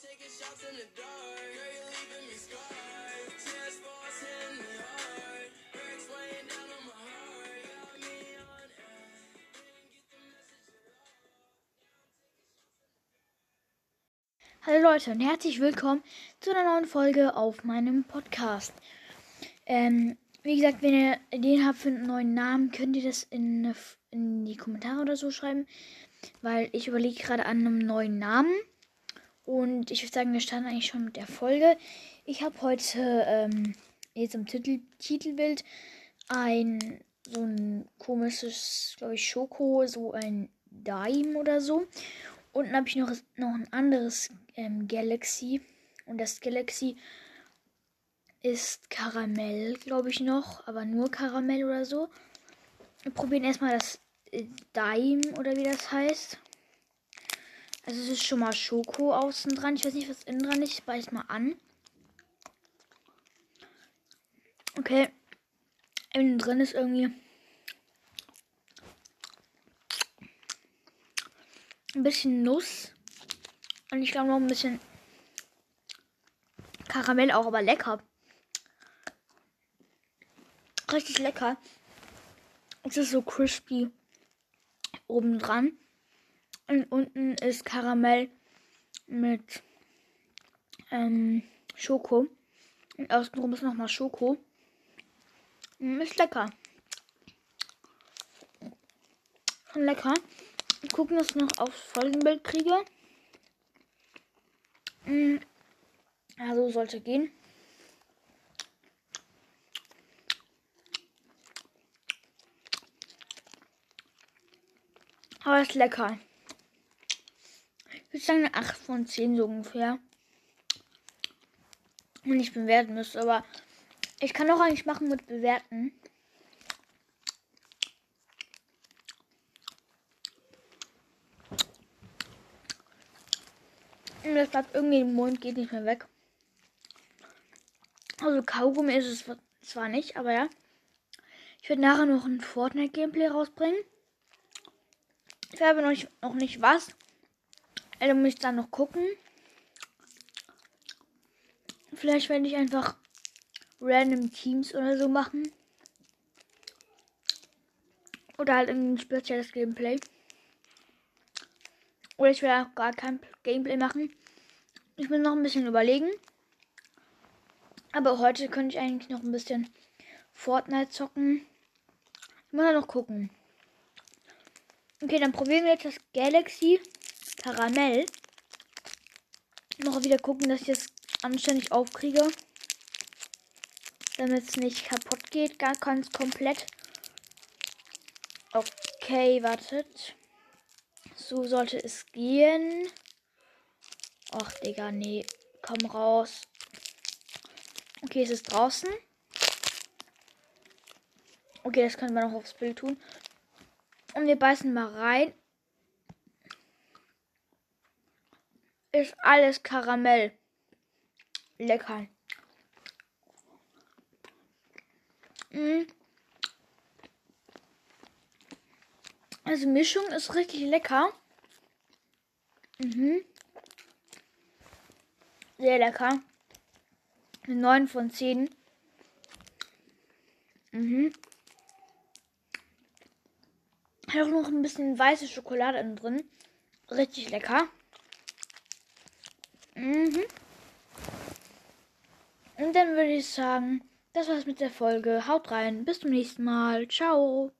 Hallo Leute und herzlich willkommen zu einer neuen Folge auf meinem Podcast. Ähm, wie gesagt, wenn ihr Ideen habt für einen neuen Namen, könnt ihr das in, in die Kommentare oder so schreiben, weil ich überlege gerade an einem neuen Namen. Und ich würde sagen, wir starten eigentlich schon mit der Folge. Ich habe heute ähm, jetzt im Titel, Titelbild ein so ein komisches, glaube ich, Schoko, so ein Daim oder so. Unten habe ich noch, noch ein anderes ähm, Galaxy. Und das Galaxy ist Karamell, glaube ich noch. Aber nur Karamell oder so. Wir probieren erstmal das äh, Daim oder wie das heißt. Also es ist schon mal Schoko außen dran. Ich weiß nicht, was innen dran ist. Ich beiß mal an. Okay. Innen drin ist irgendwie ein bisschen Nuss. Und ich glaube noch ein bisschen Karamell auch, aber lecker. Richtig lecker. Es ist so crispy oben dran. Und unten ist Karamell mit ähm, Schoko. Und außenrum ist nochmal Schoko. Mm, Ist lecker. Schon lecker. Gucken, dass ich noch aufs Folgenbild kriege. Mm, Ja, so sollte gehen. Aber ist lecker. Ich würde sagen eine 8 von 10 so ungefähr. Wenn ich bewerten müsste, aber ich kann auch eigentlich machen mit bewerten. Und das bleibt irgendwie im Mund, geht nicht mehr weg. Also Kaugummi ist es zwar nicht, aber ja. Ich werde nachher noch ein Fortnite-Gameplay rausbringen. Ich habe noch nicht, noch nicht was. Also muss ich dann noch gucken. Vielleicht werde ich einfach random Teams oder so machen. Oder halt ein spezielles Gameplay. Oder ich werde auch gar kein Gameplay machen. Ich will noch ein bisschen überlegen. Aber heute könnte ich eigentlich noch ein bisschen Fortnite zocken. Ich muss noch gucken. Okay, dann probieren wir jetzt das Galaxy Karamell. Noch wieder gucken, dass ich es anständig aufkriege. Damit es nicht kaputt geht. Gar ganz komplett. Okay, wartet. So sollte es gehen. Ach, Digga, nee. Komm raus. Okay, es ist draußen. Okay, das können wir noch aufs Bild tun. Und wir beißen mal rein. Ist alles Karamell. Lecker. Mm. Also Mischung ist richtig lecker. Mhm. Sehr lecker. 9 von 10. Mhm. Hat auch noch ein bisschen weiße Schokolade drin. Richtig lecker. Mhm. Und dann würde ich sagen, das war's mit der Folge. Haut rein. Bis zum nächsten Mal. Ciao.